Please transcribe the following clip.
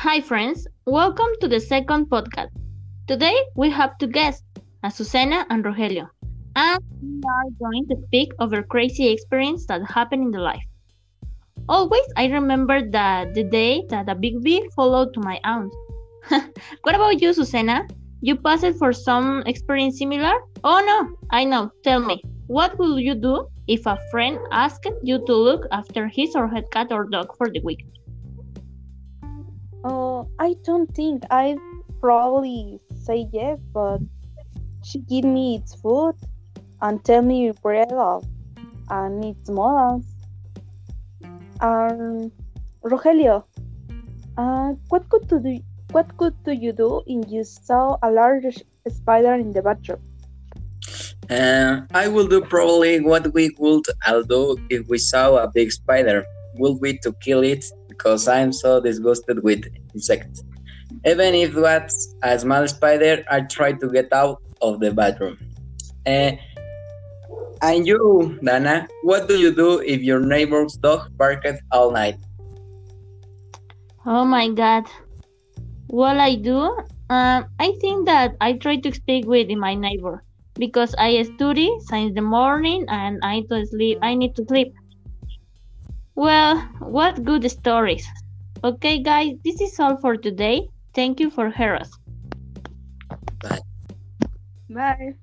Hi, friends. Welcome to the second podcast. Today we have two guests, Azucena and Rogelio, and we are going to speak of a crazy experience that happened in the life. Always, I remember that the day that a big bee followed to my aunt. what about you, Susana? You passed for some experience similar? Oh no, I know. Tell me, what will you do if a friend asked you to look after his or her cat or dog for the week? I don't think I'd probably say yes, but she give me its food and tell me I love and its models. Um, Rogelio, uh, what could to do? What could do you do if you saw a large spider in the bathroom? Uh, I will do probably what we would all do if we saw a big spider. Would be to kill it because I'm so disgusted with insects. Even if was a small spider, I try to get out of the bathroom. Uh, and you, Dana, what do you do if your neighbor's dog barked all night? Oh my god. What I do? Um, I think that I try to speak with my neighbor because I study since the morning and I to sleep. I need to sleep. Well, what good stories. Okay, guys, this is all for today. Thank you for hearing us. Bye. Bye.